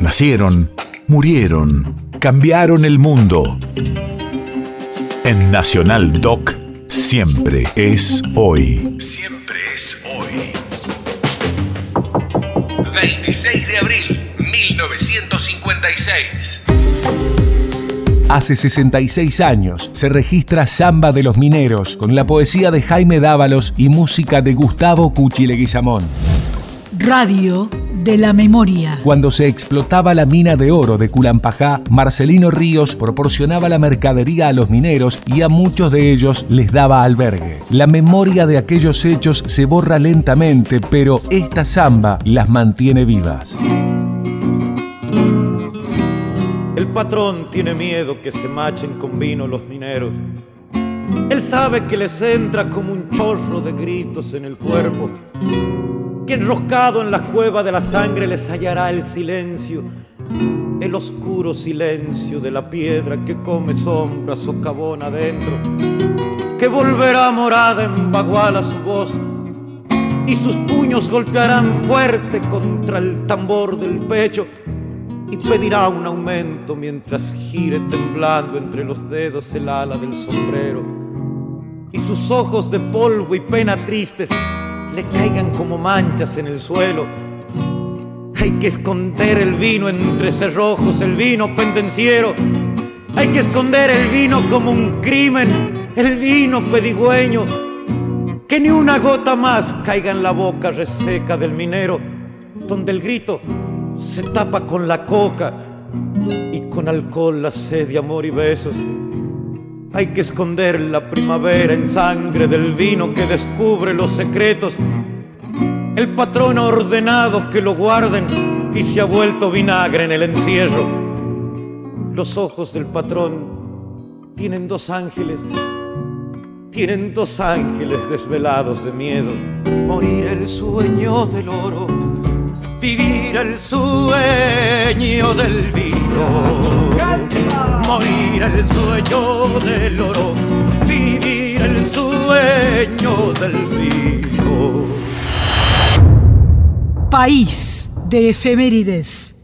Nacieron, murieron, cambiaron el mundo. En Nacional Doc, siempre es hoy. Siempre es hoy. 26 de abril, 1956. Hace 66 años se registra Samba de los Mineros con la poesía de Jaime Dávalos y música de Gustavo Cuchileguizamón. Radio de la memoria. Cuando se explotaba la mina de oro de Culampajá, Marcelino Ríos proporcionaba la mercadería a los mineros y a muchos de ellos les daba albergue. La memoria de aquellos hechos se borra lentamente, pero esta samba las mantiene vivas. El patrón tiene miedo que se machen con vino los mineros. Él sabe que les entra como un chorro de gritos en el cuerpo. Que enroscado en la cueva de la sangre les hallará el silencio, el oscuro silencio de la piedra que come sombra socavón adentro. Que volverá morada en baguala su voz y sus puños golpearán fuerte contra el tambor del pecho y pedirá un aumento mientras gire temblando entre los dedos el ala del sombrero y sus ojos de polvo y pena tristes le caigan como manchas en el suelo. Hay que esconder el vino entre cerrojos, el vino pendenciero. Hay que esconder el vino como un crimen, el vino pedigüeño. Que ni una gota más caiga en la boca reseca del minero, donde el grito se tapa con la coca y con alcohol la sed de amor y besos. Hay que esconder la primavera en sangre del vino que descubre los secretos. El patrón ha ordenado que lo guarden y se ha vuelto vinagre en el encierro. Los ojos del patrón tienen dos ángeles, tienen dos ángeles desvelados de miedo. Morir el sueño del oro vivir el sueño del vino, morir el sueño del oro, vivir el sueño del vino. País de efemérides.